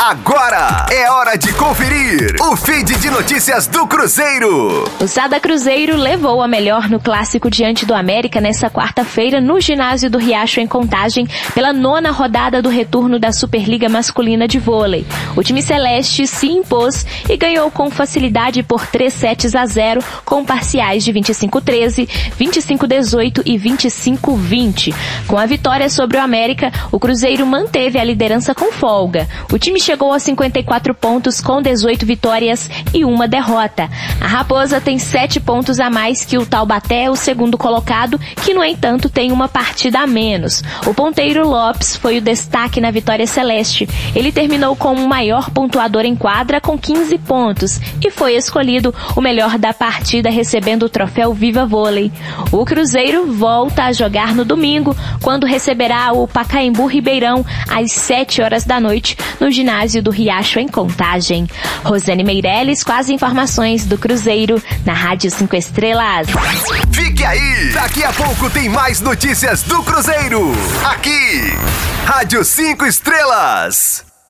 Agora é hora de conferir o feed de notícias do Cruzeiro. O Sada Cruzeiro levou a melhor no clássico diante do América nessa quarta-feira no ginásio do Riacho em Contagem pela nona rodada do retorno da Superliga Masculina de Vôlei. O time celeste se impôs e ganhou com facilidade por 3 sets a 0 com parciais de 25-13, 25-18 e 25-20. Com a vitória sobre o América, o Cruzeiro manteve a liderança com folga. O time chegou a 54 pontos com 18 vitórias e uma derrota. A Raposa tem 7 pontos a mais que o Taubaté, o segundo colocado, que no entanto tem uma partida a menos. O ponteiro Lopes foi o destaque na vitória celeste. Ele terminou como o maior pontuador em quadra com 15 pontos e foi escolhido o melhor da partida recebendo o troféu Viva Vôlei. O Cruzeiro volta a jogar no domingo, quando receberá o Pacaembu Ribeirão às 7 horas da noite no ginásio do Riacho em Contagem. Rosane Meirelles com as informações do Cruzeiro na Rádio 5 Estrelas. Fique aí! Daqui a pouco tem mais notícias do Cruzeiro. Aqui, Rádio 5 Estrelas.